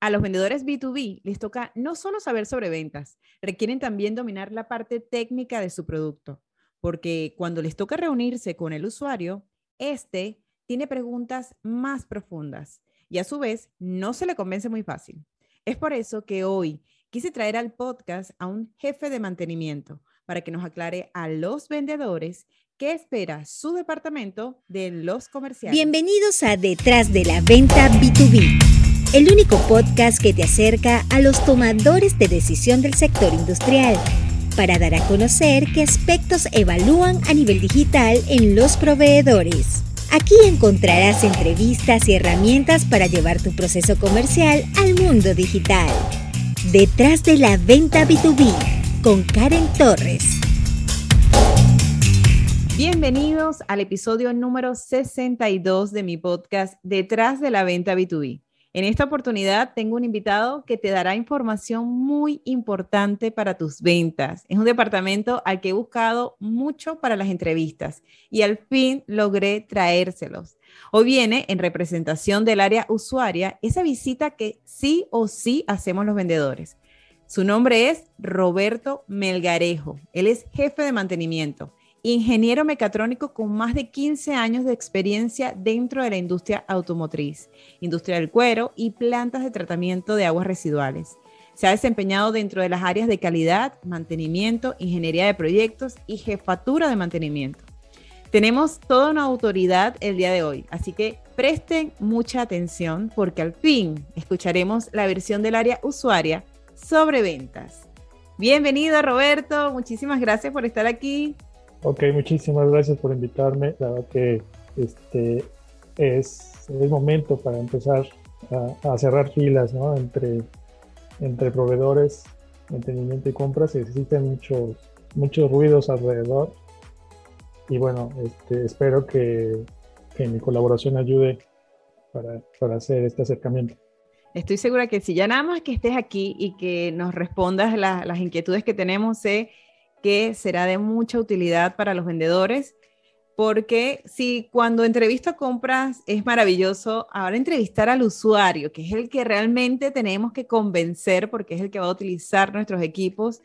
A los vendedores B2B les toca no solo saber sobre ventas, requieren también dominar la parte técnica de su producto, porque cuando les toca reunirse con el usuario, este tiene preguntas más profundas y a su vez no se le convence muy fácil. Es por eso que hoy quise traer al podcast a un jefe de mantenimiento para que nos aclare a los vendedores qué espera su departamento de los comerciales. Bienvenidos a Detrás de la Venta B2B el único podcast que te acerca a los tomadores de decisión del sector industrial para dar a conocer qué aspectos evalúan a nivel digital en los proveedores. Aquí encontrarás entrevistas y herramientas para llevar tu proceso comercial al mundo digital. Detrás de la venta B2B con Karen Torres. Bienvenidos al episodio número 62 de mi podcast Detrás de la venta B2B. En esta oportunidad tengo un invitado que te dará información muy importante para tus ventas. Es un departamento al que he buscado mucho para las entrevistas y al fin logré traérselos. Hoy viene en representación del área usuaria esa visita que sí o sí hacemos los vendedores. Su nombre es Roberto Melgarejo. Él es jefe de mantenimiento ingeniero mecatrónico con más de 15 años de experiencia dentro de la industria automotriz, industria del cuero y plantas de tratamiento de aguas residuales. Se ha desempeñado dentro de las áreas de calidad, mantenimiento, ingeniería de proyectos y jefatura de mantenimiento. Tenemos toda una autoridad el día de hoy, así que presten mucha atención porque al fin escucharemos la versión del área usuaria sobre ventas. Bienvenido Roberto, muchísimas gracias por estar aquí. Ok, muchísimas gracias por invitarme. La verdad que este es el momento para empezar a, cerrar filas ¿no? entre, entre proveedores, mantenimiento y compras. Existen muchos, muchos ruidos alrededor. Y bueno, este, espero que, que mi colaboración ayude para, para hacer este acercamiento. Estoy segura que si ya nada más que estés aquí y que nos respondas las inquietudes que tenemos, sé que será de mucha utilidad para los vendedores, porque si cuando entrevisto compras es maravilloso, ahora entrevistar al usuario, que es el que realmente tenemos que convencer, porque es el que va a utilizar nuestros equipos.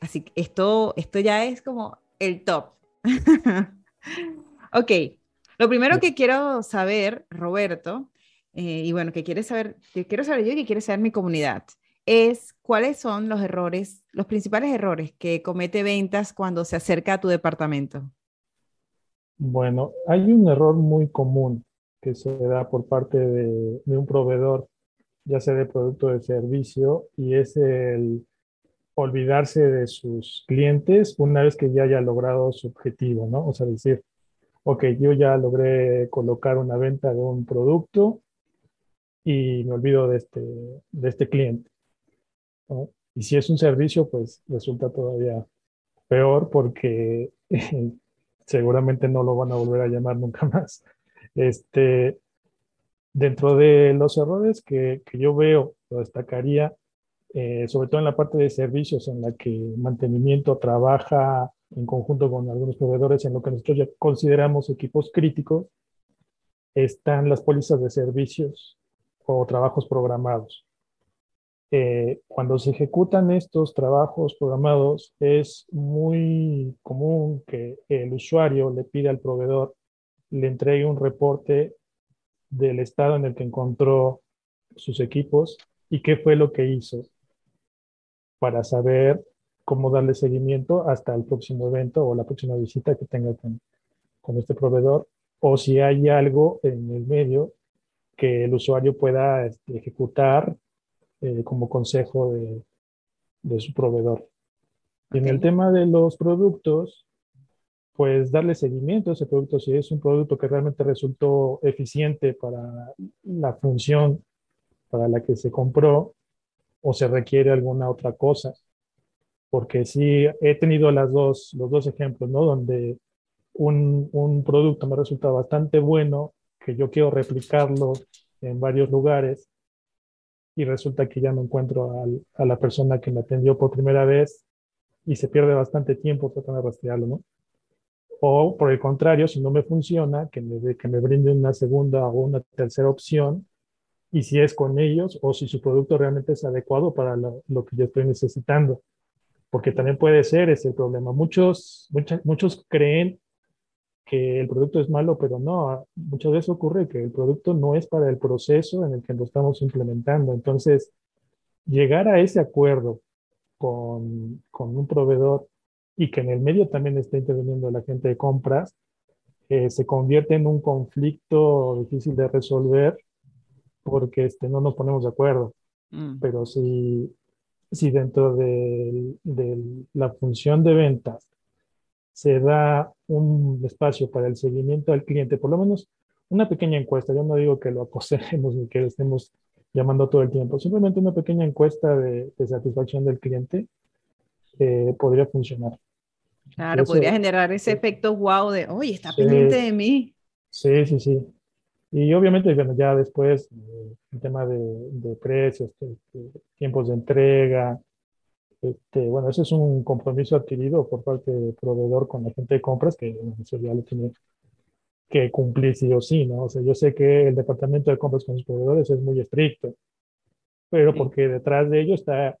Así que esto, esto ya es como el top. ok, lo primero que quiero saber, Roberto, eh, y bueno, que quiere saber, que quiero saber yo y que quiere saber mi comunidad, es cuáles son los errores, los principales errores que comete ventas cuando se acerca a tu departamento. Bueno, hay un error muy común que se da por parte de, un proveedor, ya sea de producto o de servicio, y es el olvidarse de sus clientes una vez que ya haya logrado su objetivo, ¿no? O sea, decir, ok, yo ya logré colocar una venta de un producto y me olvido de este, de este cliente. Y si es un servicio, pues resulta todavía peor porque seguramente no lo van a volver a llamar nunca más. Este, dentro de los errores que, que yo veo, lo destacaría, eh, sobre todo en la parte de servicios, en la que mantenimiento trabaja en conjunto con algunos proveedores en lo que nosotros ya consideramos equipos críticos, están las pólizas de servicios o trabajos programados. Eh, cuando se ejecutan estos trabajos programados, es muy común que el usuario le pida al proveedor, le entregue un reporte del estado en el que encontró sus equipos y qué fue lo que hizo para saber cómo darle seguimiento hasta el próximo evento o la próxima visita que tenga con, con este proveedor o si hay algo en el medio que el usuario pueda este, ejecutar eh, como consejo de, de, su proveedor. Y en el tema de los productos, pues darle seguimiento a ese producto, si es un producto que realmente resultó eficiente para la función para la que se compró o se requiere alguna otra cosa. Porque sí, he tenido las dos, los dos ejemplos, ¿no? Donde un, un producto me resulta bastante bueno, que yo quiero replicarlo en varios lugares y resulta que ya no encuentro a la persona que me atendió por primera vez y se pierde bastante tiempo tratando de rastrearlo, ¿no? O por el contrario, si no me funciona, que me, que brinden una segunda o una tercera opción y si es con ellos o si su producto realmente es adecuado para lo, que yo estoy necesitando. Porque también puede ser ese problema. Muchos, muchos creen que el producto es malo, pero no, muchas veces ocurre que el producto no es para el proceso en el que lo estamos implementando. Entonces, llegar a ese acuerdo con, con un proveedor y que en el medio también esté interviniendo la gente de compras, eh, se convierte en un conflicto difícil de resolver porque este, no nos ponemos de acuerdo. Mm. Pero si, si dentro de, de, la función de ventas se da un espacio para el seguimiento al cliente, por lo menos una pequeña encuesta, yo no digo que lo aconsejemos ni que lo estemos llamando todo el tiempo, simplemente una pequeña encuesta de, de satisfacción del cliente eh, podría funcionar. Claro, podría generar ese efecto wow de, oye, está pendiente de mí. Sí, sí, sí. Y obviamente, bueno, ya después eh, el tema de, de precios, este, tiempos de entrega, este, bueno, ese es un compromiso adquirido por parte del proveedor con la gente de compras que eso ya lo tiene que cumplir sí o sí, ¿no? O sea, yo sé que el departamento de compras con los proveedores es muy estricto, pero porque detrás de ello está,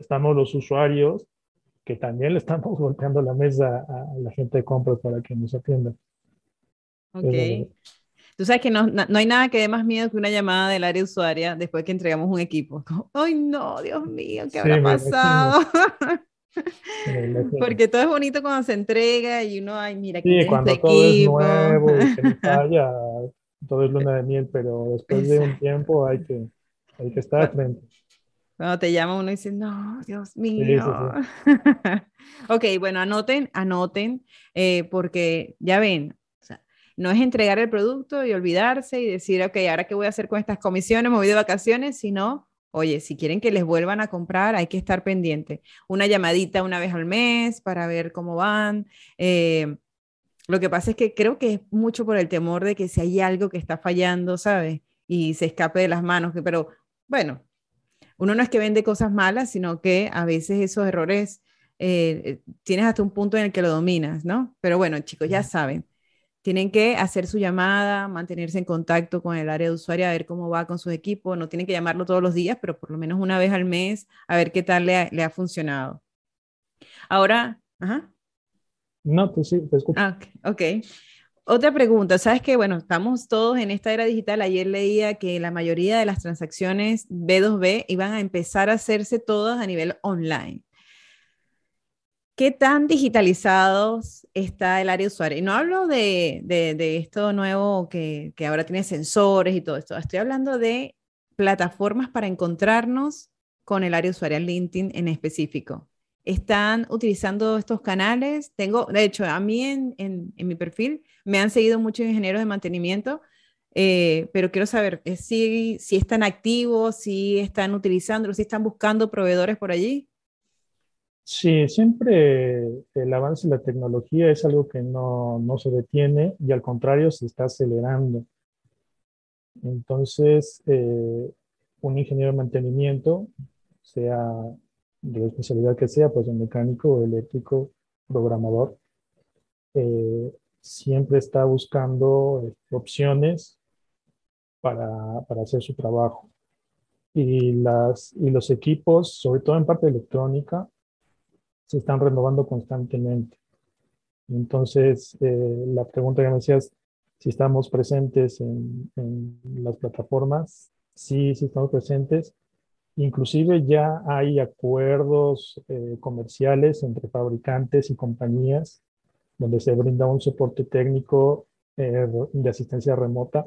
estamos los usuarios que también le estamos golpeando la mesa a la gente de compras para que nos atienda. Ok. Tú sabes que no, no, hay nada que dé más miedo que una llamada del área usuaria después que entregamos un equipo. ¡Ay, no, Dios mío! ¿Qué habrá pasado? Porque todo es bonito cuando se entrega y uno, ay, mira, que sí, cuando todo equipo. es nuevo y que falla, todo es luna de miel, pero después de un tiempo hay que, hay que estar frente. Cuando te llama uno y dice, no, Dios mío. ok, bueno, anoten, anoten, eh, porque ya ven, no es entregar el producto y olvidarse y decir, ok, ahora qué voy a hacer con estas comisiones, me voy de vacaciones, sino, oye, si quieren que les vuelvan a comprar, hay que estar pendiente. Una llamadita una vez al mes para ver cómo van. Eh, lo que pasa es que creo que es mucho por el temor de que si hay algo que está fallando, ¿sabes? Y se escape de las manos, pero bueno, uno no es que vende cosas malas, sino que a veces esos errores eh, tienes hasta un punto en el que lo dominas, ¿no? Pero bueno, chicos, ya saben, tienen que hacer su llamada, mantenerse en contacto con el área de usuario, a ver cómo va con sus equipos. No tienen que llamarlo todos los días, pero por lo menos una vez al mes, a ver qué tal le ha, funcionado. Ahora, ajá. No, pues sí, te escucho. Ah, ok. Otra pregunta, sabes que, bueno, estamos todos en esta era digital. Ayer leía que la mayoría de las transacciones B2B iban a empezar a hacerse todas a nivel online. ¿Qué tan digitalizados está el área usuario? Y no hablo de, de, esto nuevo que, que, ahora tiene sensores y todo esto. Estoy hablando de plataformas para encontrarnos con el área usuaria, LinkedIn en específico. ¿Están utilizando estos canales? Tengo, de hecho, a mí en, en, en mi perfil me han seguido muchos ingenieros de mantenimiento, eh, pero quiero saber eh, si, si están activos, si están utilizando, si están buscando proveedores por allí. Sí, siempre el avance de la tecnología es algo que no, no, se detiene y al contrario se está acelerando. Entonces, eh, un ingeniero de mantenimiento, sea de la especialidad que sea, pues un mecánico, eléctrico, programador, eh, siempre está buscando este, opciones para, para, hacer su trabajo. Y, las, y los equipos, sobre todo en parte electrónica, se están renovando constantemente. Entonces, eh, la pregunta que me decías, si estamos presentes en, las plataformas, sí, sí estamos presentes. Inclusive ya hay acuerdos eh, comerciales entre fabricantes y compañías donde se brinda un soporte técnico eh, de asistencia remota.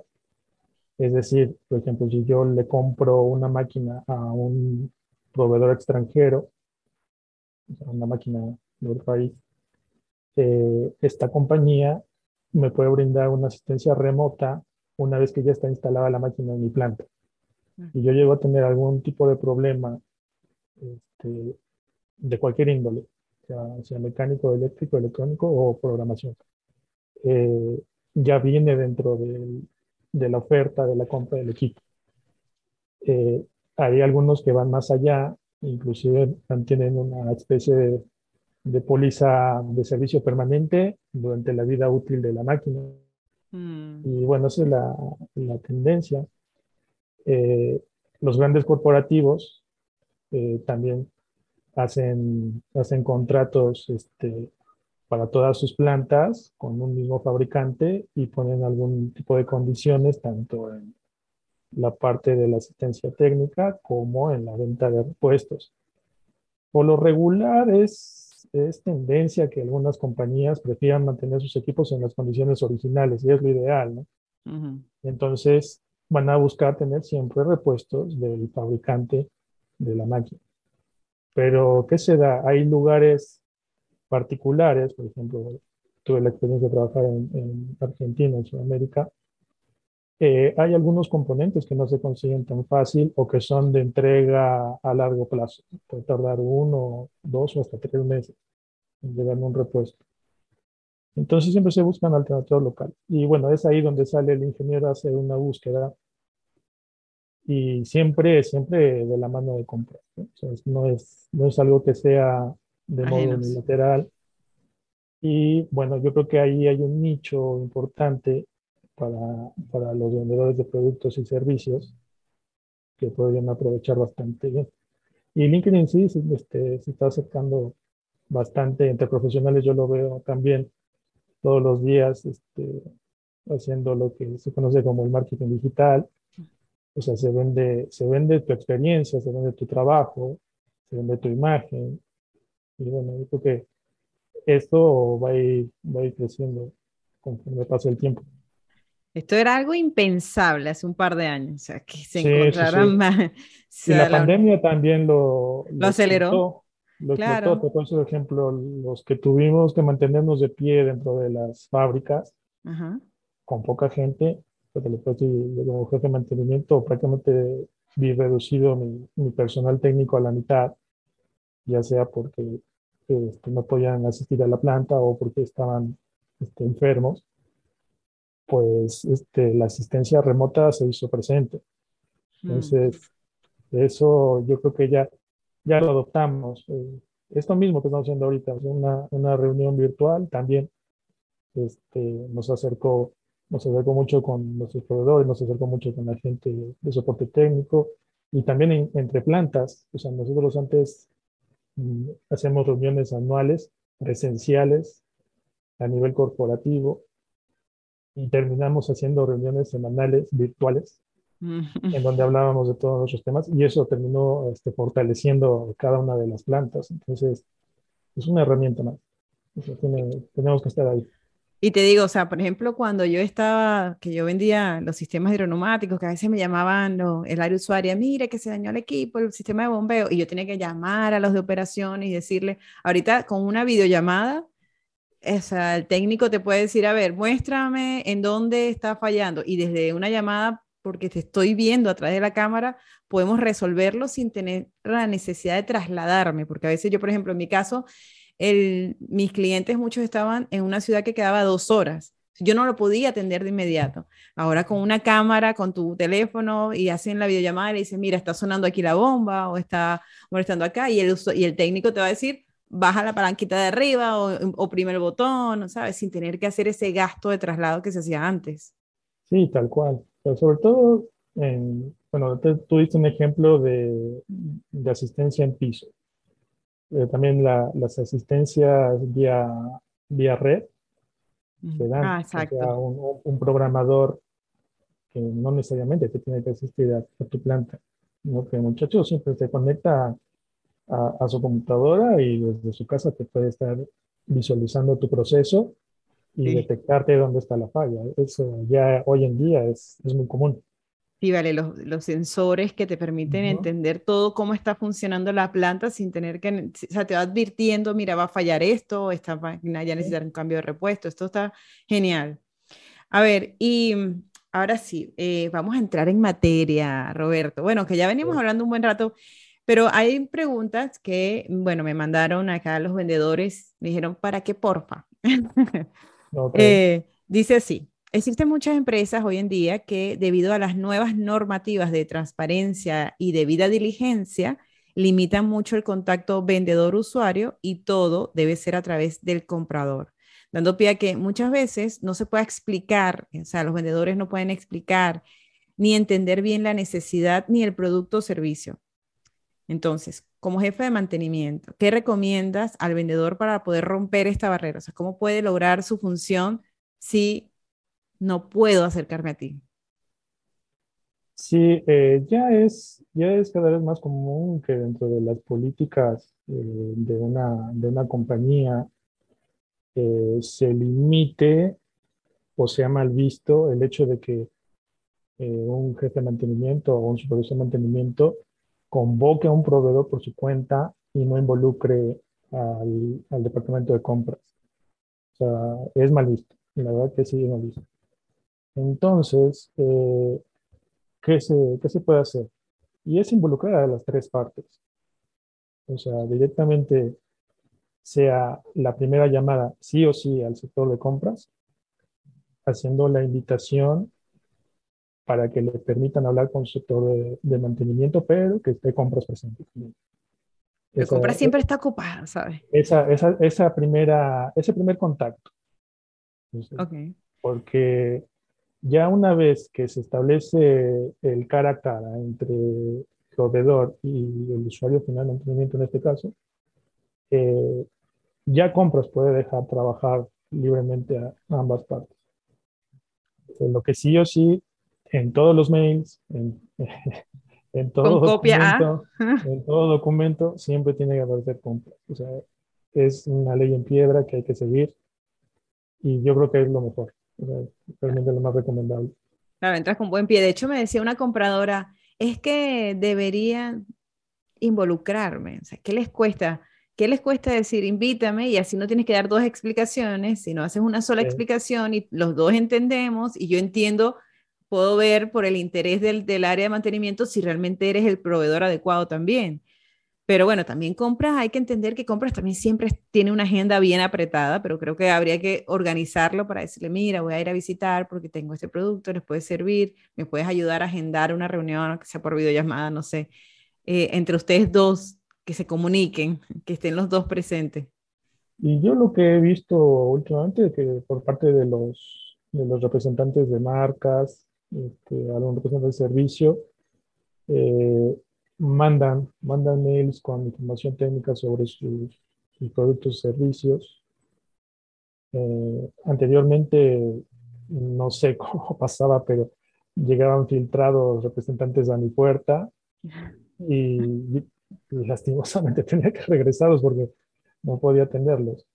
Es decir, por ejemplo, si yo le compro una máquina a un proveedor extranjero, una máquina del país, eh, esta compañía me puede brindar una asistencia remota una vez que ya está instalada la máquina en mi planta. Y yo llego a tener algún tipo de problema este, de cualquier índole, sea, mecánico, eléctrico, electrónico o programación. Eh, ya viene dentro de la oferta de la compra del equipo. Eh, hay algunos que van más allá inclusive tienen una especie de, de, póliza de servicio permanente durante la vida útil de la máquina. Mm. Y bueno, esa es la, la tendencia. eh, los grandes corporativos eh, también hacen, hacen contratos este, para todas sus plantas con un mismo fabricante y ponen algún tipo de condiciones tanto en la parte de la asistencia técnica como en la venta de repuestos. Por lo regular es, es tendencia que algunas compañías prefieran mantener sus equipos en las condiciones originales y es lo ideal, ¿no? Entonces van a buscar tener siempre repuestos del fabricante de la máquina. Pero, ¿qué se da? Hay lugares particulares, por ejemplo, tuve la experiencia de trabajar en, Argentina, en Sudamérica, eh, hay algunos componentes que no se consiguen tan fácil o que son de entrega a largo plazo. Puede tardar uno, dos o hasta tres meses en llegar un repuesto. Entonces siempre se buscan alternativas locales. Y bueno, es ahí donde sale el ingeniero a hacer una búsqueda y siempre, siempre de la mano de compra. ¿no? es, no es algo que sea de modo unilateral. Y bueno, yo creo que ahí hay un nicho importante para, para los vendedores de productos y servicios que podrían aprovechar bastante bien. Y LinkedIn sí este, se está acercando bastante entre profesionales, yo lo veo también todos los días este, haciendo lo que se conoce como el marketing digital. O sea, se vende, se vende tu experiencia, se vende tu trabajo, se vende tu imagen. Y bueno, yo creo que esto va a ir, va a ir creciendo conforme pasa el tiempo. Esto era algo impensable hace un par de años, o sea, que se encontraran más. Y la, pandemia también lo, lo, aceleró. Lo claro. Por ejemplo, los que tuvimos que mantenernos de pie dentro de las fábricas, con poca gente, pues como jefe de mantenimiento, prácticamente vi reducido mi, mi, personal técnico a la mitad, ya sea porque este, no podían asistir a la planta o porque estaban este, enfermos, pues este, la asistencia remota se hizo presente. Hmm. Entonces, eso yo creo que ya ya lo adoptamos. Eh, esto mismo que estamos haciendo ahorita, una, una reunión virtual también este, nos acercó nos acercó mucho con nuestros proveedores, nos acercó mucho con la gente de soporte técnico y también entre plantas. O sea, nosotros antes mm, hacemos reuniones anuales, presenciales, a nivel corporativo, y terminamos haciendo reuniones semanales virtuales en donde hablábamos de todos nuestros temas y eso terminó este, fortaleciendo cada una de las plantas. Entonces, es una herramienta más. tenemos que estar ahí. Y te digo, o sea, por ejemplo, cuando yo estaba, que yo vendía los sistemas hidronomáticos, que a veces me llamaban el área usuaria, mire que se dañó el equipo, el sistema de bombeo, y yo tenía que llamar a los de operaciones y decirle, ahorita con una videollamada, el técnico te puede decir, a ver, muéstrame en dónde está fallando, y desde una llamada porque te estoy viendo a través de la cámara, podemos resolverlo sin tener la necesidad de trasladarme, porque a veces yo, por ejemplo, en mi caso, mis clientes muchos estaban en una ciudad que quedaba dos horas. Yo no lo podía atender de inmediato. Ahora con una cámara, con tu teléfono y hacen la videollamada y le dicen, mira, está sonando aquí la bomba o está molestando acá y el, y el técnico te va a decir, baja la palanquita de arriba o oprime el botón, ¿sabes? Sin tener que hacer ese gasto de traslado que se hacía antes. Sí, tal cual sobre todo, en, bueno, tú diste un ejemplo de, de asistencia en piso. Eh, también la, las asistencias vía, vía red se dan. Ah, exacto. un, un, programador que no necesariamente te tiene que asistir a, tu planta, sino que el muchacho siempre se conecta a, a, su computadora y desde su casa te puede estar visualizando tu proceso y detectarte dónde está la falla. Eso ya hoy en día es, es muy común. Sí, vale, los, los sensores que te permiten entender todo cómo está funcionando la planta sin tener que, o sea, te va advirtiendo, mira, va a fallar esto, esta máquina ya necesita un cambio de repuesto, esto está genial. A ver, y ahora sí, eh, vamos a entrar en materia, Roberto. Bueno, que ya venimos hablando un buen rato, pero hay preguntas que, bueno, me mandaron acá los vendedores, me dijeron, ¿para qué porfa? Eh, dice así, existen muchas empresas hoy en día que debido a las nuevas normativas de transparencia y debida diligencia, limitan mucho el contacto vendedor-usuario y todo debe ser a través del comprador, dando pie a que muchas veces no se puede explicar, o sea, los vendedores no pueden explicar ni entender bien la necesidad ni el producto o servicio. Entonces, como jefe de mantenimiento, ¿qué recomiendas al vendedor para poder romper esta barrera? O sea, ¿cómo puede lograr su función si no puedo acercarme a ti? Sí, eh, ya, es, ya es cada vez más común que dentro de las políticas eh, de, una, de una compañía eh, se limite o sea mal visto el hecho de que un jefe de mantenimiento o un supervisor de mantenimiento convoque a un proveedor por su cuenta y no involucre al, departamento de compras. O sea, es mal visto. La verdad que sí es mal visto. Entonces, eh, ¿qué, se, ¿qué se puede hacer? Y es involucrar a las tres partes. O sea, directamente sea la primera llamada sí o sí al sector de compras, haciendo la invitación para que le permitan hablar con su sector de, mantenimiento, pero que esté compras presente. La compra siempre está ocupada, ¿sabes? Esa, esa, esa primera, ese primer contacto. okay. Porque ya una vez que se establece el cara a cara entre el proveedor y el usuario final de mantenimiento en este caso, eh, ya compras puede dejar trabajar libremente a ambas partes. Lo que sí o sí en todos los mails, en, en, todo, documento, en todo documento, siempre tiene que aparecer compra. O sea, es una ley en piedra que hay que seguir y yo creo que es lo mejor, realmente lo más recomendable. Claro, entras con buen pie. De hecho, me decía una compradora, es que deberían involucrarme. O sea, ¿qué les cuesta? ¿Qué les cuesta decir, invítame y así no tienes que dar dos explicaciones, sino haces una sola explicación y los dos entendemos y yo entiendo puedo ver por el interés del, del, área de mantenimiento si realmente eres el proveedor adecuado también. Pero bueno, también compras, hay que entender que compras también siempre tiene una agenda bien apretada, pero creo que habría que organizarlo para decirle, mira, voy a ir a visitar porque tengo este producto, les puede servir, me puedes ayudar a agendar una reunión, que sea por videollamada, no sé, eh, entre ustedes dos, que se comuniquen, que estén los dos presentes. Y yo lo que he visto últimamente, que por parte de los, de los representantes de marcas, este, algún representante de servicio, eh, mandan, mandan mails con información técnica sobre sus, productos y servicios. Eh, anteriormente, no sé cómo pasaba, pero llegaban filtrados representantes a mi puerta y, lastimosamente tenía que regresarlos porque no podía atenderlos.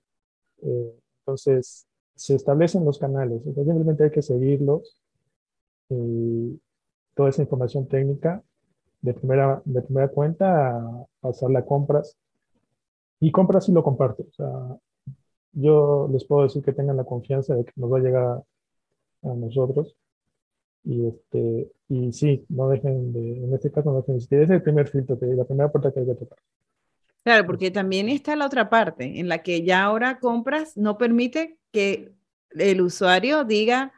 Eh, entonces, se establecen los canales, simplemente hay que seguirlos y toda esa información técnica de primera, de primera cuenta a pasarla a compras. Y compras y lo comparto. O sea, yo les puedo decir que tengan la confianza de que nos va a llegar a, nosotros. Y, este, y sí, no dejen de, en este caso no dejen de. Ese es el primer filtro, que, la primera puerta que hay que tocar. Claro, porque también está la otra parte, en la que ya ahora compras no permite que el usuario diga,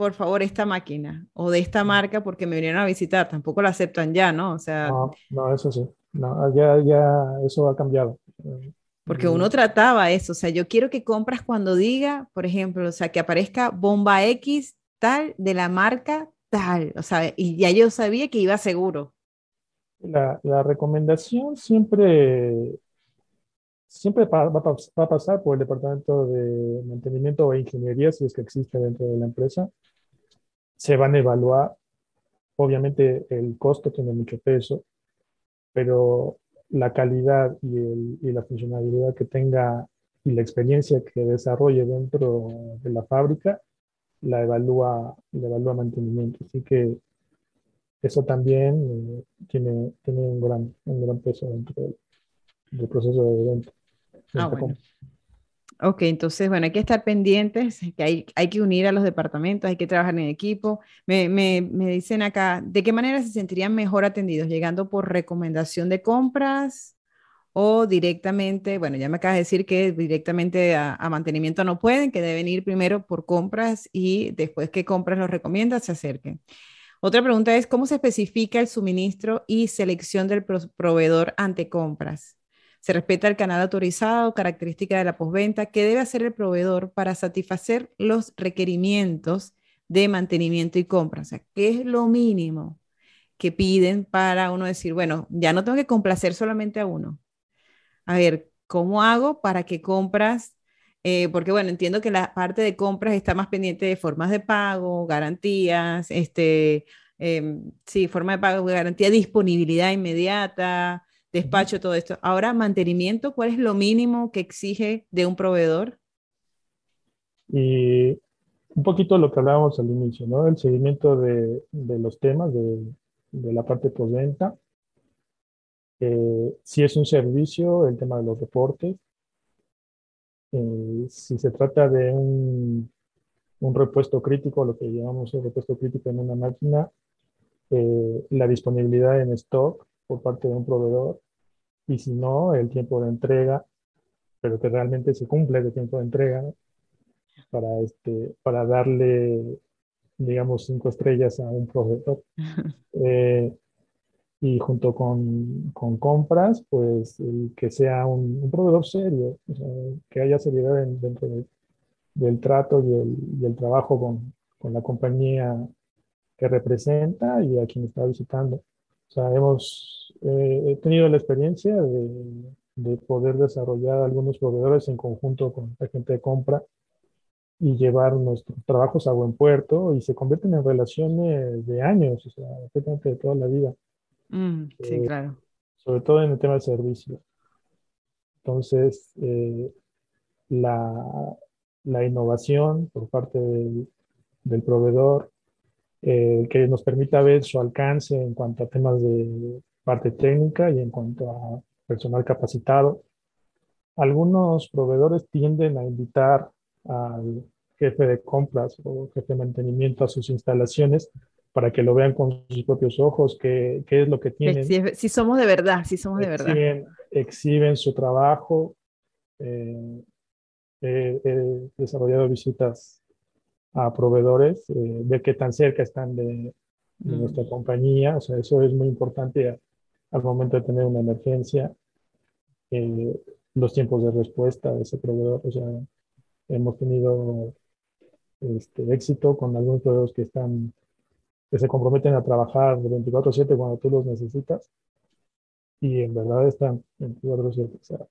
por favor, esta máquina o de esta marca porque me vinieron a visitar. Tampoco la aceptan ya, ¿no? O sea. No, no eso sí. No, ya, ya eso ha cambiado. Porque uno trataba eso, o sea, yo quiero que compras cuando diga, por ejemplo, o sea, que aparezca bomba X tal de la marca tal, o sea, y ya yo sabía que iba seguro. La, la recomendación siempre, siempre va, va, a pasar por el departamento de mantenimiento o ingeniería, si es que existe dentro de la empresa, se van a evaluar. Obviamente el costo tiene mucho peso, pero la calidad y, el, y, la funcionalidad que tenga y la experiencia que desarrolle dentro de la fábrica la evalúa, la evalúa mantenimiento. Así que eso también eh, tiene, tiene un, gran, un gran peso dentro del, proceso de venta. Ah, bueno. Ok, entonces, bueno, hay que estar pendientes, que hay, hay que unir a los departamentos, hay que trabajar en equipo. Me, me, me, dicen acá, ¿de qué manera se sentirían mejor atendidos? ¿Llegando por recomendación de compras o directamente, bueno, ya me acabas de decir que directamente a, a mantenimiento no pueden, que deben ir primero por compras y después que compras los recomiendas, se acerquen. Otra pregunta es, ¿cómo se especifica el suministro y selección del proveedor ante compras? Se respeta el canal autorizado, característica de la postventa, qué debe hacer el proveedor para satisfacer los requerimientos de mantenimiento y compra? O sea, ¿qué es lo mínimo que piden para uno decir, bueno, ya no tengo que complacer solamente a uno? A ver, ¿cómo hago para que compras? Eh, porque bueno, entiendo que la parte de compras está más pendiente de formas de pago, garantías, este, em, sí, forma de pago, garantía, disponibilidad inmediata, despacho, todo esto. Ahora, mantenimiento, ¿cuál es lo mínimo que exige de un proveedor? Y un poquito lo que hablábamos al inicio, ¿no? El seguimiento de, de los temas de, de la parte postventa. Eh, si es un servicio, el tema de los reportes. Eh, si se trata de un, un, repuesto crítico, lo que llamamos repuesto crítico en una máquina, eh, la disponibilidad en stock por parte de un proveedor y si no, el tiempo de entrega, pero que realmente se cumple el tiempo de entrega para, este, para darle, digamos, cinco estrellas a un proveedor. Eh, y junto con, con, compras, pues el que sea un, un proveedor serio, o sea, que haya seriedad dentro de, del trato y el, y el trabajo con, con, la compañía que representa y a quien está visitando. O sea, hemos eh, tenido la experiencia de, de, poder desarrollar algunos proveedores en conjunto con la gente de compra y llevar nuestros trabajos a buen puerto y se convierten en relaciones de años, o sea, de toda la vida. Mm, sí, eh, claro. Sobre todo en el tema de servicio. Entonces, eh, la, la, innovación por parte del, del proveedor, eh, que nos permita ver su alcance en cuanto a temas de parte técnica y en cuanto a personal capacitado. Algunos proveedores tienden a invitar al jefe de compras o jefe de mantenimiento a sus instalaciones para que lo vean con sus propios ojos, qué, qué es lo que tienen. Si, somos de verdad, si somos de verdad. Exhiben su trabajo. Eh, he desarrollado visitas a proveedores, eh, ver qué tan cerca están de, mm. nuestra compañía. O sea, eso es muy importante al momento de tener una emergencia. Eh, los tiempos de respuesta de ese proveedor. O sea, hemos tenido este, éxito con algunos proveedores que están que se comprometen a trabajar 24/7 cuando tú los necesitas y en verdad están 24/7. O sea,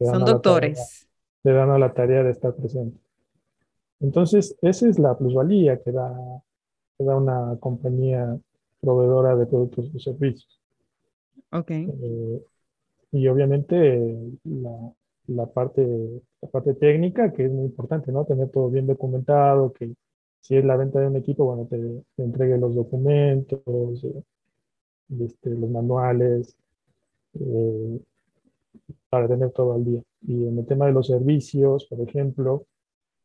Son doctores. te dan a la tarea de estar presente. Entonces, esa es la plusvalía que da, que da una compañía proveedora de productos y servicios. Ok. Eh, y obviamente la, la, parte, la parte técnica, que es muy importante, ¿no? Tener todo bien documentado, que si es la venta de un equipo, bueno, te, entregue los documentos, eh, este, los manuales, eh, para tener todo al día. Y en el tema de los servicios, por ejemplo,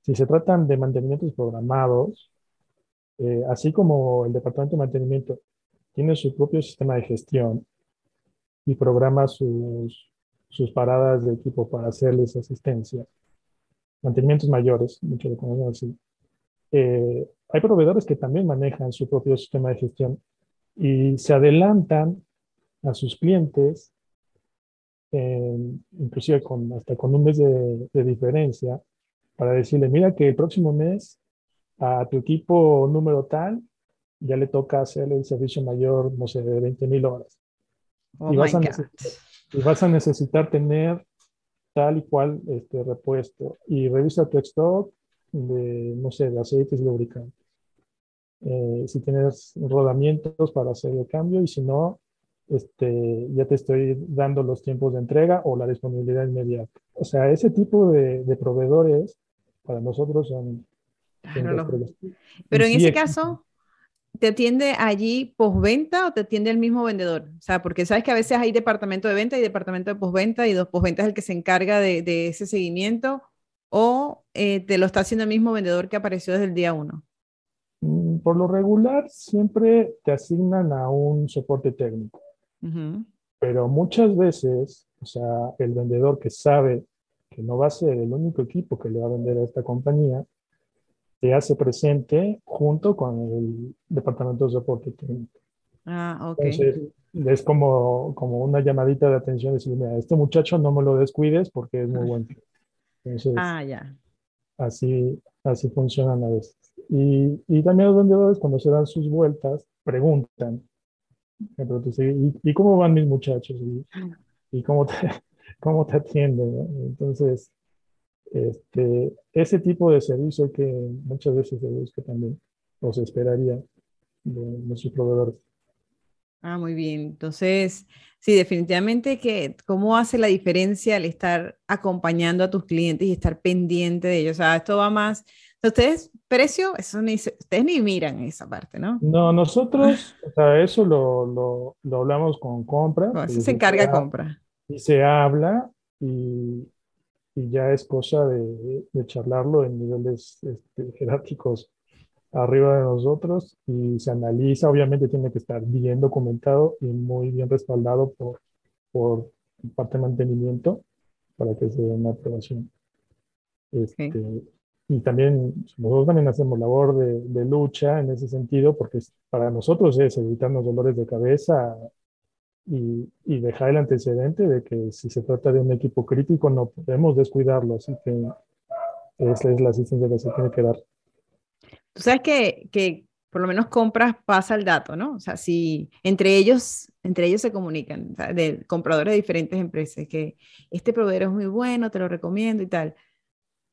si se tratan de mantenimientos programados, eh, así como el departamento de mantenimiento tiene su propio sistema de gestión y programa sus, sus paradas de equipo para hacerles asistencia, mantenimientos mayores, mucho de conocemos así, eh, hay proveedores que también manejan su propio sistema de gestión y se adelantan a sus clientes, inclusive con, hasta con un mes de, diferencia, para decirle, mira que el próximo mes a tu equipo número tal ya le toca hacer el servicio mayor, no sé, de 20 mil horas. Oh y, vas a y, vas a necesitar tener tal y cual este repuesto. Y revisa tu stock de, no sé, de aceites lubricantes. Eh, si tienes rodamientos para hacer el cambio y si no, este, ya te estoy dando los tiempos de entrega o la disponibilidad inmediata. O sea, ese tipo de, de proveedores para nosotros son... Pero en ese caso, ¿te atiende allí postventa o te atiende el mismo vendedor? O sea, porque sabes que a veces hay departamento de venta y departamento de postventa y dos postventa es el que se encarga de, de ese seguimiento o eh, te lo está haciendo el mismo vendedor que apareció desde el día uno? Mm, por lo regular, siempre te asignan a un soporte técnico. Pero muchas veces, o sea, el vendedor que sabe que no va a ser el único equipo que le va a vender a esta compañía, te hace presente junto con el departamento de soporte técnico. Ah, ok. Entonces, es como, como una llamadita de atención, decir, mira, este muchacho no me lo descuides porque es muy bueno. ah, ya. Así, así funcionan a veces. Y, y también los vendedores cuando se dan sus vueltas preguntan, ¿y, cómo van mis muchachos? ¿Y, cómo, te, cómo te atienden? Entonces, este, ese tipo de servicio que muchas veces se busca también, o se esperaría de nuestros proveedores. Ah, muy bien. Entonces, sí, definitivamente que cómo hace la diferencia el estar acompañando a tus clientes y estar pendiente de ellos. O sea, esto va más. Ustedes, precio, eso ni, ustedes ni miran esa parte, ¿no? No, nosotros, o sea, eso lo, lo, lo hablamos con compra. eso se encarga de compra. Y se habla y, y ya es cosa de, de charlarlo en niveles este, jerárquicos arriba de nosotros y se analiza, obviamente tiene que estar bien documentado y muy bien respaldado por, por parte de mantenimiento para que se dé una aprobación. Este, Y también nosotros también hacemos labor de, de, lucha en ese sentido, porque para nosotros es evitarnos dolores de cabeza y, y, dejar el antecedente de que si se trata de un equipo crítico no podemos descuidarlo, así que esa es la asistencia que se tiene que dar. Tú sabes que, que por lo menos compras pasa el dato, ¿no? O sea, si entre ellos, entre ellos se comunican, de compradores de diferentes empresas, que este proveedor es muy bueno, te lo recomiendo y tal.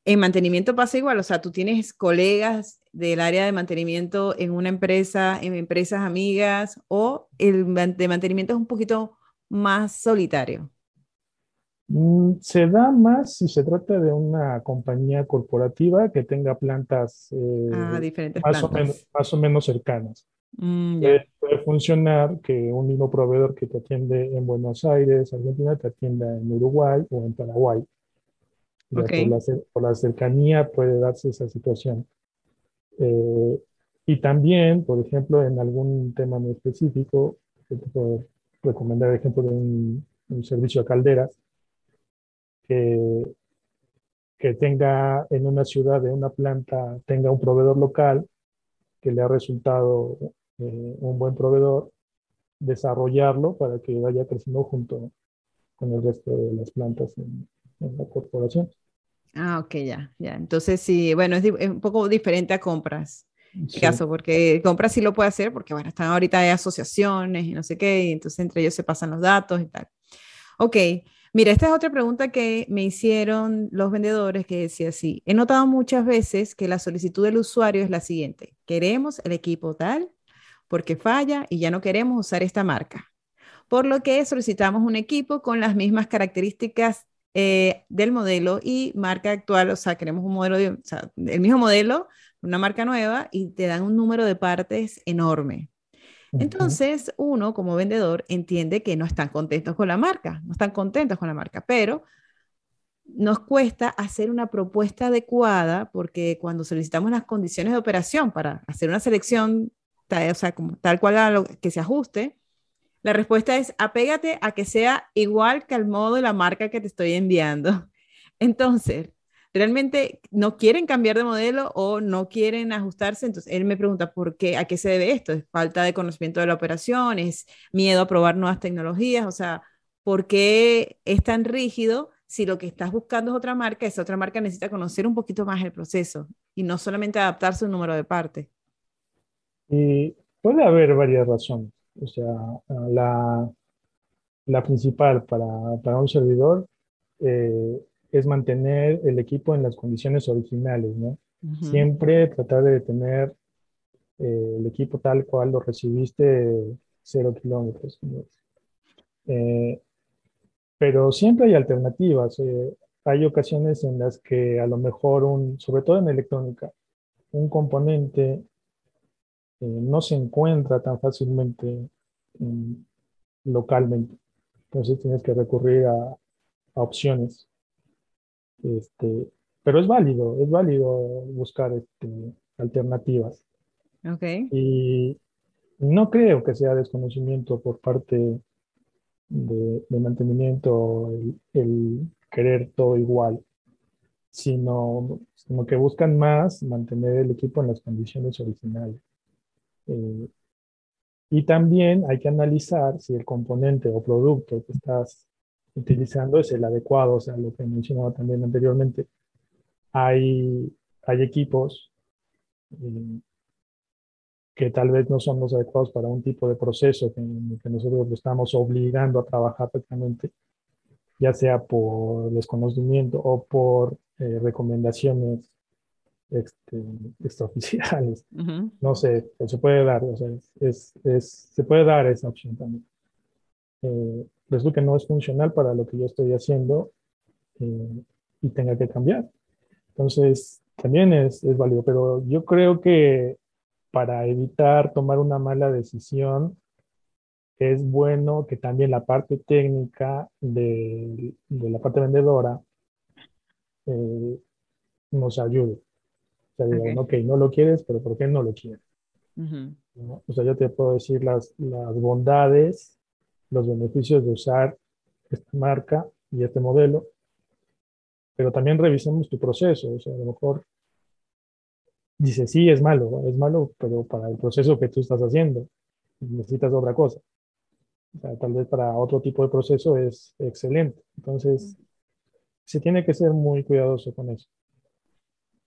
En mantenimiento pasa igual, o sea, tú tienes colegas del área de mantenimiento en una empresa, en empresas amigas, o el de mantenimiento es un poquito más solitario. Mm, se da más si se trata de una compañía corporativa que tenga plantas, eh, ah, diferentes más, plantas. O menos, más, O menos, cercanas. Mm, puede, funcionar que un mismo proveedor que te atiende en Buenos Aires, Argentina, te atienda en Uruguay o en Paraguay. Okay. Por, la, por, la, cercanía puede darse esa situación. Eh, y también, por ejemplo, en algún tema muy específico, te puedo recomendar el ejemplo de un, un servicio a calderas que, que tenga en una ciudad, de una planta, tenga un proveedor local que le ha resultado eh, un buen proveedor, desarrollarlo para que vaya creciendo junto con el resto de las plantas en, en la corporación. Ah, ok, ya, ya. Entonces sí, bueno, es, es un poco diferente a compras. En sí. caso, porque compras sí lo puede hacer, porque bueno, están ahorita hay asociaciones y no sé qué, y entonces entre ellos se pasan los datos y tal. Ok, Mira, esta es otra pregunta que me hicieron los vendedores que decía así. He notado muchas veces que la solicitud del usuario es la siguiente. Queremos el equipo tal porque falla y ya no queremos usar esta marca. Por lo que solicitamos un equipo con las mismas características eh, del modelo y marca actual. O sea, queremos un modelo, de, o sea, el mismo modelo, una marca nueva y te dan un número de partes enorme. Entonces, uno como vendedor entiende que no están contentos con la marca, no están contentos con la marca, pero nos cuesta hacer una propuesta adecuada porque cuando solicitamos las condiciones de operación para hacer una selección, tal, o sea, como, tal cual a lo que se ajuste, la respuesta es apégate a que sea igual que al modo de la marca que te estoy enviando. Entonces, realmente no quieren cambiar de modelo o no quieren ajustarse. Entonces, él me pregunta, ¿por qué? ¿A qué se debe esto? ¿Es falta de conocimiento de la operación? ¿Es miedo a probar nuevas tecnologías? O sea, ¿por qué es tan rígido si lo que estás buscando es otra marca? Esa otra marca necesita conocer un poquito más el proceso y no solamente adaptarse un número de partes. Y puede haber varias razones. O sea, la, la principal para, para un servidor eh, es mantener el equipo en las condiciones originales, ¿no? Uh -huh. Siempre tratar de tener eh, el equipo tal cual lo recibiste cero kilómetros. Eh, pero siempre hay alternativas. Eh, hay ocasiones en las que a lo mejor, un, sobre todo en electrónica, un componente eh, no se encuentra tan fácilmente localmente. Entonces tienes que recurrir a, a opciones este, pero es válido, es válido buscar este, alternativas. Okay. Y no creo que sea desconocimiento por parte de, de mantenimiento el, el, querer todo igual, sino, sino, que buscan más mantener el equipo en las condiciones originales. Eh, y también hay que analizar si el componente o producto que estás utilizando es el adecuado, o sea, lo que mencionaba también anteriormente. Hay, hay equipos que tal vez no son los adecuados para un tipo de proceso que, que nosotros lo estamos obligando a trabajar prácticamente, ya sea por desconocimiento o por eh, recomendaciones este, extraoficiales. No sé, se puede dar, o sea, es, es, se puede dar esa opción también. Eh, resulta que no es funcional para lo que yo estoy haciendo eh, y tenga que cambiar. Entonces, también es, es válido, pero yo creo que para evitar tomar una mala decisión, es bueno que también la parte técnica de, de la parte vendedora eh, nos ayude. O sea, digan, ok, no lo quieres, pero ¿por qué no lo quieres? O sea, yo te puedo decir las, las bondades, los beneficios de usar esta marca y este modelo, pero también revisemos tu proceso. O sea, a lo mejor dice, sí, es malo, es malo, pero para el proceso que tú estás haciendo, necesitas otra cosa. O sea, tal vez para otro tipo de proceso es excelente. Entonces, se tiene que ser muy cuidadoso con eso.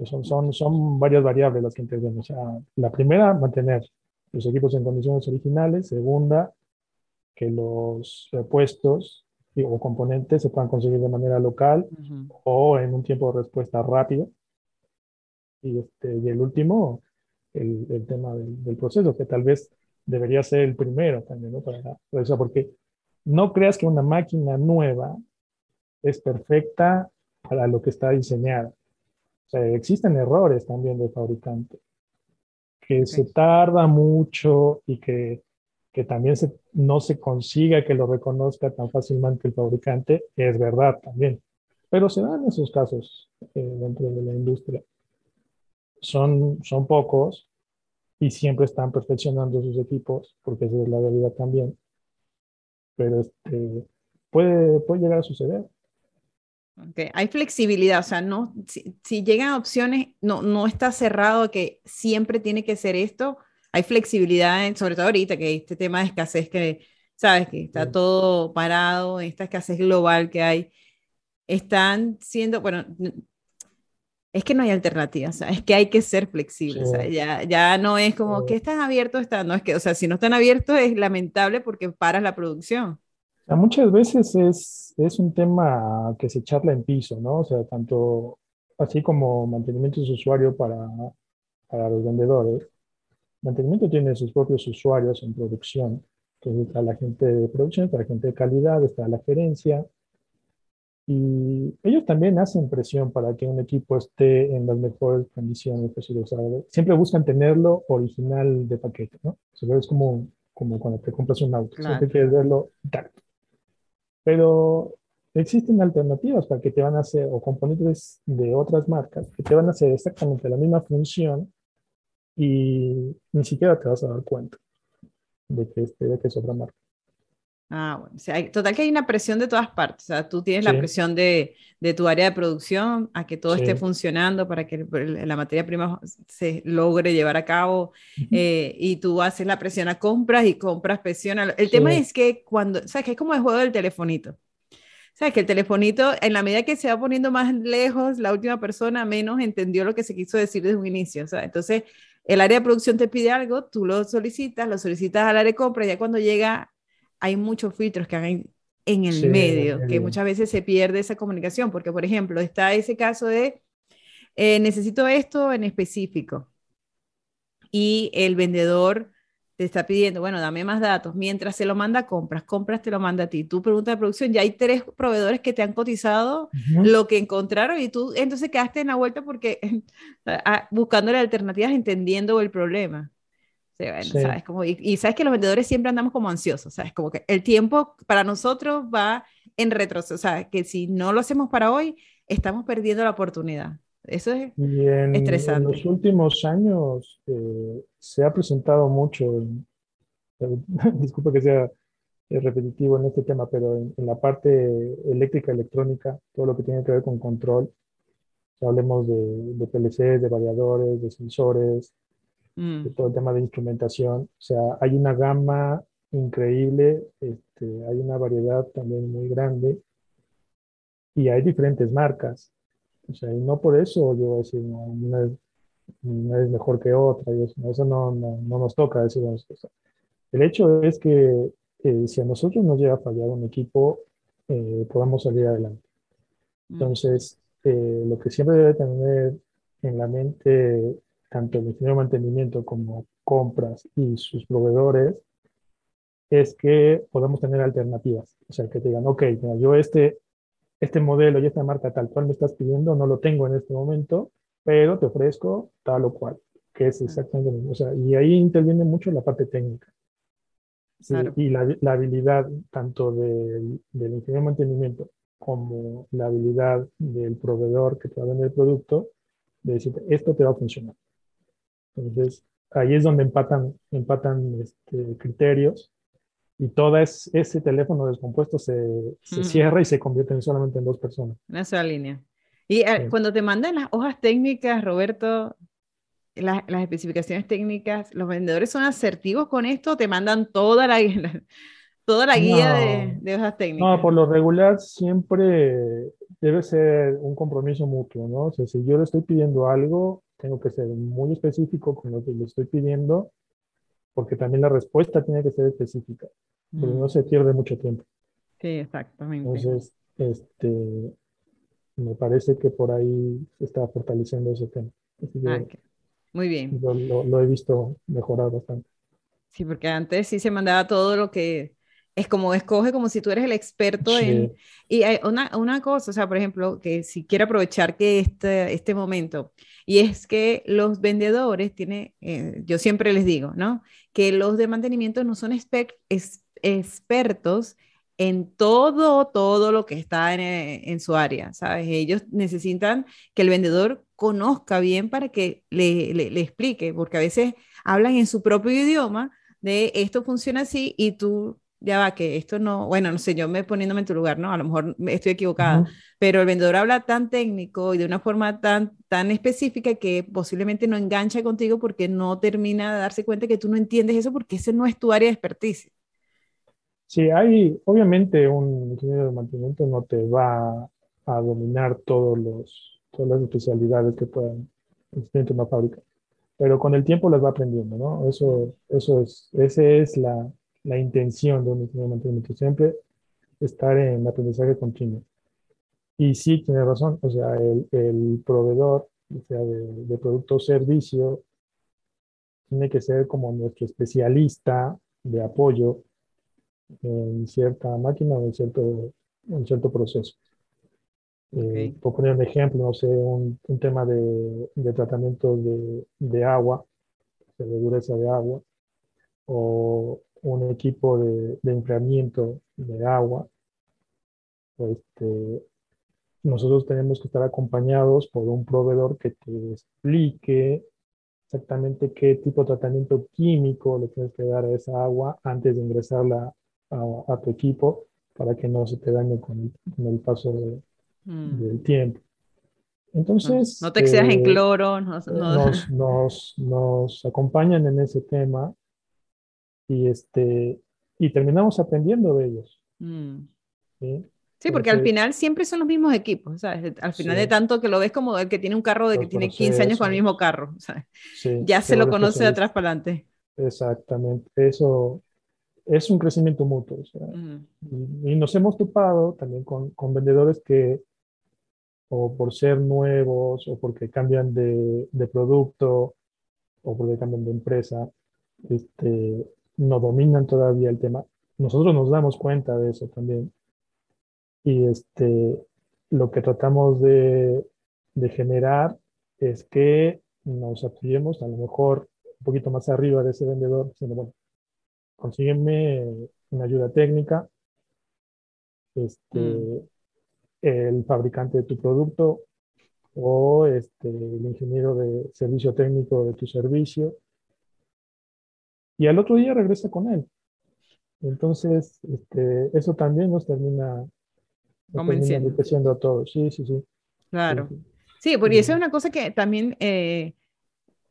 Son, son, son varias variables las que intervienen. O sea, la primera, mantener los equipos en condiciones originales. Segunda, que los repuestos o componentes se puedan conseguir de manera local o en un tiempo de respuesta rápido. Y, este, y el último, el, el tema del, del, proceso, que tal vez debería ser el primero también, ¿no? Para, para eso, porque no creas que una máquina nueva es perfecta para lo que está diseñada. Sea, existen errores también de fabricante, que se tarda mucho y que, que también se, no se consiga que lo reconozca tan fácilmente el fabricante, es verdad también. Pero se dan esos casos eh, dentro de la industria. Son, son pocos y siempre están perfeccionando sus equipos, porque esa es la realidad también. Pero este, puede, puede llegar a suceder. Hay flexibilidad, o sea, no, si, llegan opciones, no, no está cerrado que siempre tiene que ser esto. Hay flexibilidad, sobre todo ahorita que hay este tema de escasez que, sabes, que está todo parado, esta escasez global que hay. Están siendo, bueno, es que no hay alternativa, o sea, es que hay que ser flexible, o sea, ya, ya no es como que están abiertos, están, no es que, o sea, si no están abiertos es lamentable porque paras la producción muchas veces es, es un tema que se charla en piso, ¿no? O sea, tanto así como mantenimiento de usuario para, para los vendedores. Mantenimiento tiene sus propios usuarios en producción. Entonces está la gente de producción, está la gente de calidad, está la gerencia. Y ellos también hacen presión para que un equipo esté en las mejores condiciones posibles. siempre buscan tenerlo original de paquete, ¿no? O es como, como cuando te compras un auto. Siempre quieres verlo intacto. Pero existen alternativas para que te van a hacer, o componentes de otras marcas, que te van a hacer exactamente la misma función y ni siquiera te vas a dar cuenta de que, este, de que es otra marca. Ah, bueno. O sea, total que hay una presión de todas partes. O sea, tú tienes la presión de, de, tu área de producción a que todo esté funcionando para que la materia prima se logre llevar a cabo. eh, y tú haces la presión a compras y compras presión a... El tema es que cuando, ¿sabes? Que es como el juego del telefonito. ¿Sabes? Que el telefonito, en la medida que se va poniendo más lejos, la última persona menos entendió lo que se quiso decir desde un inicio. O sea, entonces, el área de producción te pide algo, tú lo solicitas, lo solicitas al área de compra, y ya cuando llega hay muchos filtros que hagan en el medio, que muchas veces se pierde esa comunicación, porque por ejemplo está ese caso de eh, necesito esto en específico y el vendedor te está pidiendo, bueno, dame más datos, mientras se lo manda compras, compras te lo manda a ti, tú preguntas de producción, ya hay tres proveedores que te han cotizado lo que encontraron y tú entonces quedaste en la vuelta porque ah, buscándole alternativas, entendiendo el problema. ¿Sabes? Como, y, sabes que los vendedores siempre andamos como ansiosos, ¿sabes? Como que el tiempo para nosotros va en retroceso, o sea, que si no lo hacemos para hoy, estamos perdiendo la oportunidad. Eso es estresante. En los últimos años eh, se ha presentado mucho, disculpa que sea repetitivo en este tema, pero en, la parte eléctrica, electrónica, todo lo que tiene que ver con control, hablemos de, de PLCs, de variadores, de sensores, Mm. de todo el tema de instrumentación. O sea, hay una gama increíble, este, hay una variedad también muy grande y hay diferentes marcas. O sea, y no por eso yo voy a decir, una es mejor que otra, y eso, no, no, nos toca decir El hecho es que eh, si a nosotros nos llega a fallar un equipo, eh, podamos salir adelante. Mm. Entonces, eh, lo que siempre debe tener en la mente tanto el ingeniero de mantenimiento como compras y sus proveedores es que podemos tener alternativas. O sea, que te digan, ok, yo este, este modelo y esta marca tal cual me estás pidiendo no lo tengo en este momento, pero te ofrezco tal o cual, que es exactamente lo mismo. O sea, y ahí interviene mucho la parte técnica. Y la, la, habilidad tanto del, del ingeniero de mantenimiento como la habilidad del proveedor que te va a vender el producto, de decir, esto te va a funcionar. Entonces, ahí es donde empatan, empatan este, criterios y todo ese teléfono descompuesto se, se cierra y se convierte solamente en dos personas. Una sola línea. Y eh, cuando te mandan las hojas técnicas, Roberto, las, las especificaciones técnicas, ¿los vendedores son asertivos con esto? ¿Te mandan toda la, toda la guía de, de, hojas técnicas? No, por lo regular siempre debe ser un compromiso mutuo, ¿no? O sea, si yo le estoy pidiendo algo, tengo que ser muy específico con lo que le estoy pidiendo, porque también la respuesta tiene que ser específica, porque no mm. se pierde mucho tiempo. Sí, exactamente. Entonces, este, me parece que por ahí se está fortaleciendo ese tema. Ah, muy bien. Lo, he visto mejorar bastante. Sí, porque antes sí se mandaba todo lo que es como escoge como si tú eres el experto en... Y hay una, una, cosa, o sea, por ejemplo, que si quiero aprovechar que este, este momento, y es que los vendedores tienen, eh, yo siempre les digo, ¿no? Que los de mantenimiento no son expertos en todo, todo lo que está en, en, su área, ¿sabes? Ellos necesitan que el vendedor conozca bien para que le, le, le, explique, porque a veces hablan en su propio idioma de esto funciona así y tú ya va, que esto no, bueno, no sé, yo me poniéndome en tu lugar, ¿no? A lo mejor estoy equivocada, pero el vendedor habla tan técnico y de una forma tan, tan específica que posiblemente no engancha contigo porque no termina de darse cuenta que tú no entiendes eso porque ese no es tu área de expertise. Sí, hay, obviamente un ingeniero de mantenimiento no te va a dominar todos los, todas las especialidades que puedan existir en una fábrica, pero con el tiempo las va aprendiendo, ¿no? Eso, eso es, esa es la, la intención de un ingeniero de mantenimiento, siempre estar en aprendizaje continuo. Y sí, tiene razón, o sea, el, el proveedor, o sea, de, de producto o servicio, tiene que ser como nuestro especialista de apoyo en cierta máquina o en cierto, en cierto proceso. Eh, por poner un ejemplo, no sé, un, un tema de, de tratamiento de, de, agua, de dureza de agua, o un equipo de, de enfriamiento de agua. Este, nosotros tenemos que estar acompañados por un proveedor que te explique exactamente qué tipo de tratamiento químico le tienes que dar a esa agua antes de ingresarla a, tu equipo para que no se te dañe con el, paso mm. del tiempo. Entonces... No, te excedas en eh, cloro. Nos, nos, nos, acompañan en ese tema y, este, y terminamos aprendiendo de ellos. Mm. ¿sí? porque al final siempre son los mismos equipos, ¿sabes? Al final de tanto que lo ves como el que tiene un carro de que tiene 15 años con el mismo carro, ¿sabes? ya se lo conoce de atrás para adelante. Exactamente, eso, es un crecimiento mutuo. y, nos hemos topado también con, con, vendedores que, o por ser nuevos, o porque cambian de, de producto, o porque cambian de empresa, este, no dominan todavía el tema. Nosotros nos damos cuenta de eso también. Y este, lo que tratamos de, de generar es que nos apoyemos a lo mejor un poquito más arriba de ese vendedor, diciendo, bueno, consígueme una ayuda técnica, este, mm. el fabricante de tu producto o este, el ingeniero de servicio técnico de tu servicio. Y al otro día regresa con él. Entonces, este, eso también nos termina, convenciendo a todos. Sí, sí, sí. Claro. Sí, porque eso es una cosa que también eh,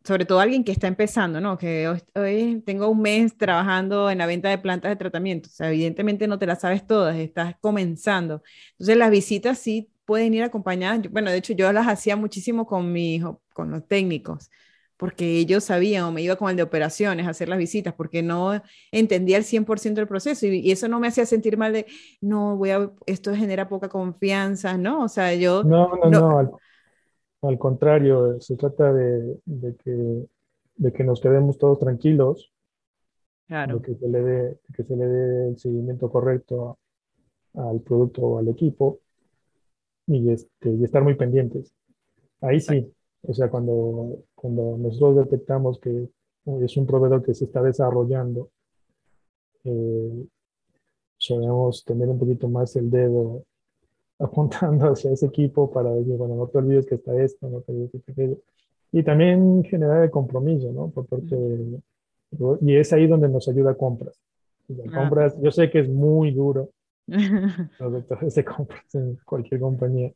sobre todo alguien que está empezando, ¿no? Que hoy, tengo un mes trabajando en la venta de plantas de tratamiento. O sea, evidentemente no te las sabes todas, estás comenzando. Entonces las visitas sí pueden ir acompañadas. Bueno, de hecho yo las hacía muchísimo con mi hijo, con los técnicos. Porque ellos sabían o me iba con el de operaciones a hacer las visitas porque no entendía el 100% del proceso y, eso no me hacía sentir mal de, no, voy a, esto genera poca confianza, ¿no? O sea, yo... No, no, no, al, contrario, se trata de, que, de que nos quedemos todos tranquilos, claro. de que se le dé, que se le dé el seguimiento correcto al producto o al equipo y, este, y estar muy pendientes. Ahí sí, o sea, cuando, cuando nosotros detectamos que es un proveedor que se está desarrollando, eh, solemos tener un poquito más el dedo apuntando hacia ese equipo para decir, bueno, no te olvides que está esto, no te olvides que está aquello. Y también generar el compromiso, ¿no? Por parte y es ahí donde nos ayuda compras. Ah. compras, yo sé que es muy duro, los de compras en cualquier compañía,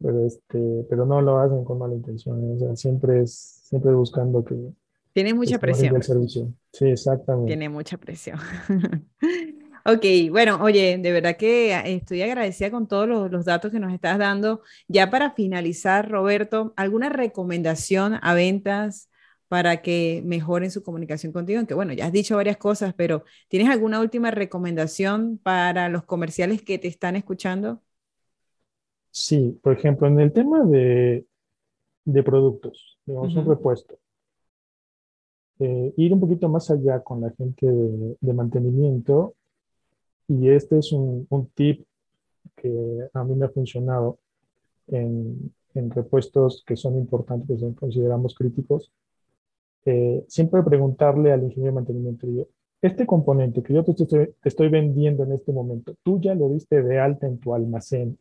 pero, este, pero no lo hacen con mala intención, o sea, siempre es siempre buscando que... Tiene mucha presión. Sí, exactamente. Tiene mucha presión. ok, bueno, oye, de verdad que estoy agradecida con todos los, los, datos que nos estás dando. Ya para finalizar, Roberto, ¿alguna recomendación a ventas para que mejoren su comunicación contigo? Aunque bueno, ya has dicho varias cosas, pero ¿tienes alguna última recomendación para los comerciales que te están escuchando? Sí, por ejemplo, en el tema de, productos, digamos, un repuesto. Eh, ir un poquito más allá con la gente de, mantenimiento y este es un, tip que a mí me ha funcionado en, repuestos que son importantes, que consideramos críticos. Eh, siempre preguntarle al ingeniero de mantenimiento, este componente que yo te te estoy vendiendo en este momento, tú ya lo diste de alta en tu almacén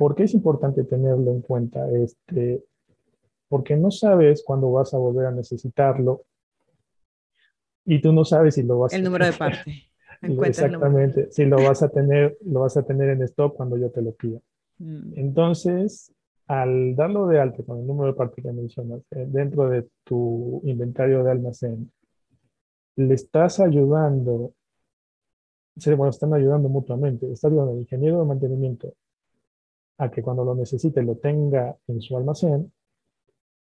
¿Por qué es importante tenerlo en cuenta? Este, porque no sabes cuándo vas a volver a necesitarlo y tú no sabes si lo vas el número de parte. Exactamente, si lo vas a tener, lo vas a tener en stock cuando yo te lo pida. Mm. Entonces, al darlo de alta con el número de parte que mencionas eh, dentro de tu inventario de almacén, le estás ayudando, bueno, están ayudando mutuamente, está ayudando al ingeniero de mantenimiento a que cuando lo necesite lo tenga en su almacén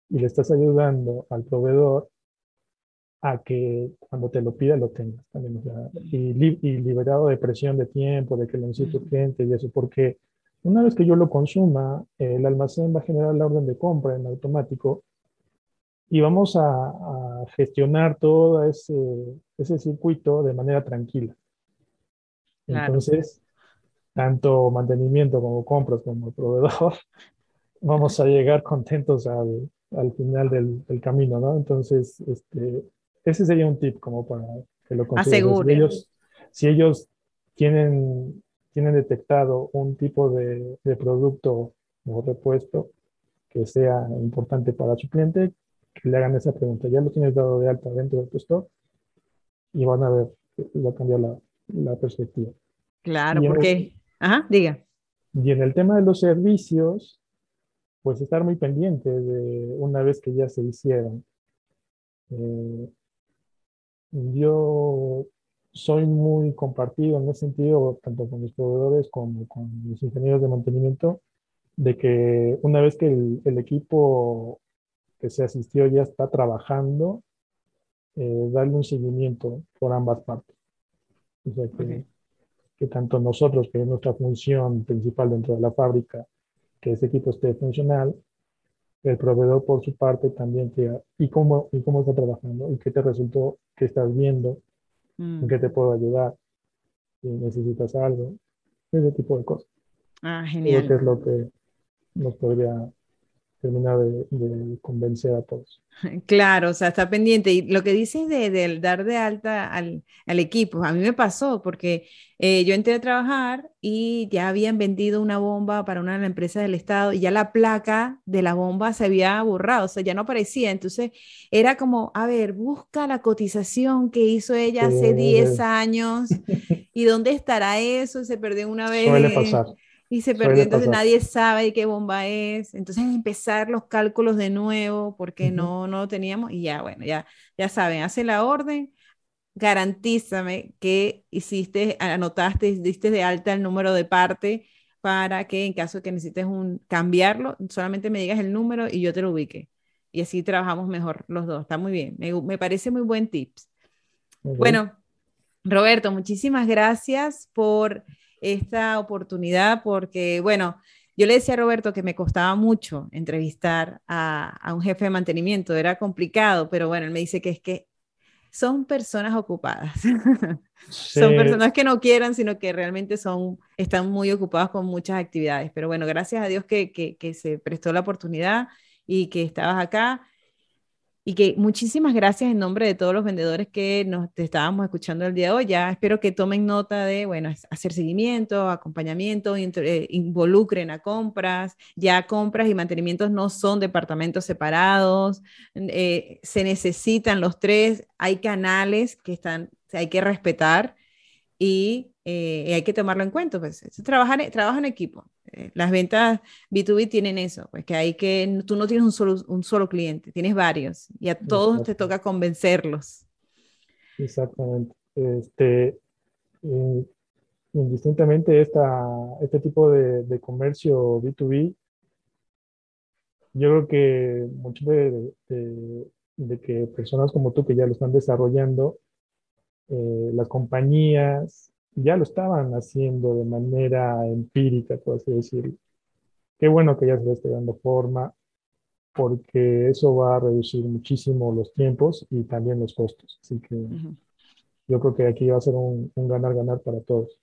y le estás ayudando al proveedor a que cuando te lo pida lo tengas también. y, liberado de presión de tiempo, de que lo necesite urgente y eso, porque una vez que yo lo consuma, el almacén va a generar la orden de compra en automático y vamos a, gestionar todo ese, ese circuito de manera tranquila. Entonces, tanto mantenimiento como compras como proveedor, vamos a llegar contentos al, al final del, del, camino, ¿no? Entonces, este, ese sería un tip como para que lo consideren. Si ellos, si ellos tienen, tienen detectado un tipo de, de producto o repuesto que sea importante para su cliente, que le hagan esa pregunta. ¿Ya lo tienes dado de alta dentro de tu stock? Y van a ver, va a cambiar la, la perspectiva. Claro, porque Ajá, diga. Y en el tema de los servicios, pues estar muy pendiente de una vez que ya se hicieron. Eh, yo soy muy compartido en ese sentido, tanto con mis proveedores como con mis ingenieros de mantenimiento, de que una vez que el, equipo que se asistió ya está trabajando, eh, darle un seguimiento por ambas partes. O sea que, que tanto nosotros, que es nuestra función principal dentro de la fábrica, que ese equipo esté funcional, el proveedor por su parte también te ¿y cómo, y cómo está trabajando? ¿Y qué te resultó? ¿Qué estás viendo? ¿En qué te mm. puedo ayudar? Si necesitas algo, ese tipo de cosas. Ah, genial. Creo es lo que nos podría terminar de, convencer a todos. Claro, o sea, está pendiente. Y lo que dices de, dar de alta al, equipo, a mí me pasó porque eh, yo entré a trabajar y ya habían vendido una bomba para una empresa del Estado y ya la placa de la bomba se había borrado, o sea, ya no aparecía. Entonces era como, a ver, busca la cotización que hizo ella hace 10 años y dónde estará eso, se perdió una vez. Suele pasar y se perdió, entonces nadie sabe qué bomba es. Entonces empezar los cálculos de nuevo porque no, no lo teníamos y ya, bueno, ya, ya saben, hace la orden, garantízame que hiciste, anotaste, diste de alta el número de parte para que en caso de que necesites un, cambiarlo, solamente me digas el número y yo te lo ubique. y así trabajamos mejor los dos. Está muy bien, me, me parece muy buen tips. Bueno, Roberto, muchísimas gracias por esta oportunidad, porque, bueno, yo le decía a Roberto que me costaba mucho entrevistar a, a, un jefe de mantenimiento, era complicado, pero bueno, él me dice que es que son personas ocupadas. son personas que no quieran, sino que realmente son, están muy ocupadas con muchas actividades. Pero bueno, gracias a Dios que, que, que se prestó la oportunidad y que estabas acá. Y que muchísimas gracias en nombre de todos los vendedores que nos te estábamos escuchando el día de hoy. Ya espero que tomen nota de, bueno, hacer seguimiento, acompañamiento, eh, involucren a compras. Ya compras y mantenimientos no son departamentos separados. Eh, se necesitan los tres. Hay canales que están, hay que respetar y eh, hay que tomarlo en cuenta. Pues, trabajar, trabajo en equipo. Eh, las ventas B2B tienen eso, pues que hay que, tú no tienes un solo, un solo cliente, tienes varios y a todos te toca convencerlos. Exactamente. Este, eh, indistintamente esta, este tipo de, de, comercio B2B, yo creo que mucho de, de, de, que personas como tú que ya lo están desarrollando, eh, las compañías, ya lo estaban haciendo de manera empírica, por así decirlo. Qué bueno que ya se le esté dando forma, porque eso va a reducir muchísimo los tiempos y también los costos. Así que yo creo que aquí va a ser un ganar-ganar para todos.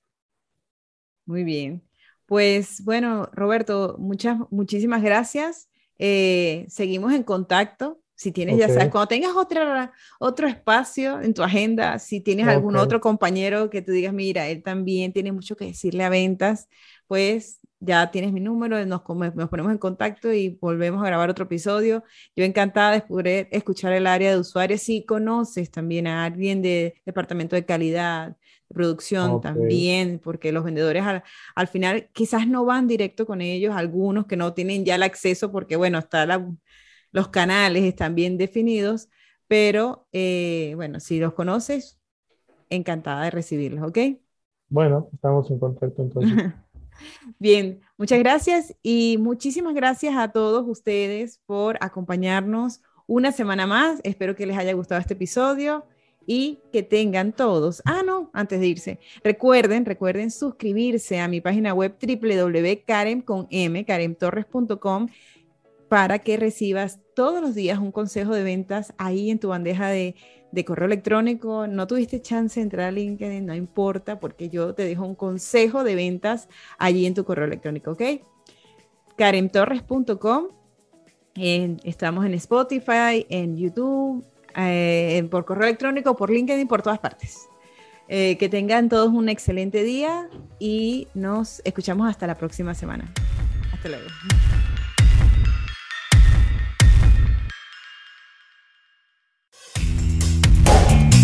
Muy bien. Pues bueno, Roberto, muchas, muchísimas gracias. Eh, seguimos en contacto. Si tienes, ya sabes, cuando tengas otra, otro espacio en tu agenda, si tienes algún otro compañero que tú digas, mira, él también tiene mucho que decirle a ventas, pues ya tienes mi número, nos, nos ponemos en contacto y volvemos a grabar otro episodio. Yo encantada de poder escuchar el área de usuarios. Si conoces también a alguien de departamento de calidad, de producción también, porque los vendedores al, al, final quizás no van directo con ellos, algunos que no tienen ya el acceso porque, bueno, está la los canales están bien definidos, pero eh, bueno, si los conoces, encantada de recibirlos, ¿ok? Bueno, estamos en contacto entonces. Bien, muchas gracias y muchísimas gracias a todos ustedes por acompañarnos una semana más. Espero que les haya gustado este episodio y que tengan todos. Ah, no, antes de irse, recuerden, recuerden suscribirse a mi página web www.karen.com para que recibas todos los días un consejo de ventas ahí en tu bandeja de, correo electrónico. No tuviste chance de entrar a LinkedIn, no importa, porque yo te dejo un consejo de ventas allí en tu correo electrónico, ¿ok? karemtorres.com. estamos en Spotify, en YouTube, eh, por correo electrónico, por LinkedIn, por todas partes. Eh, que tengan todos un excelente día y nos escuchamos hasta la próxima semana. Hasta luego.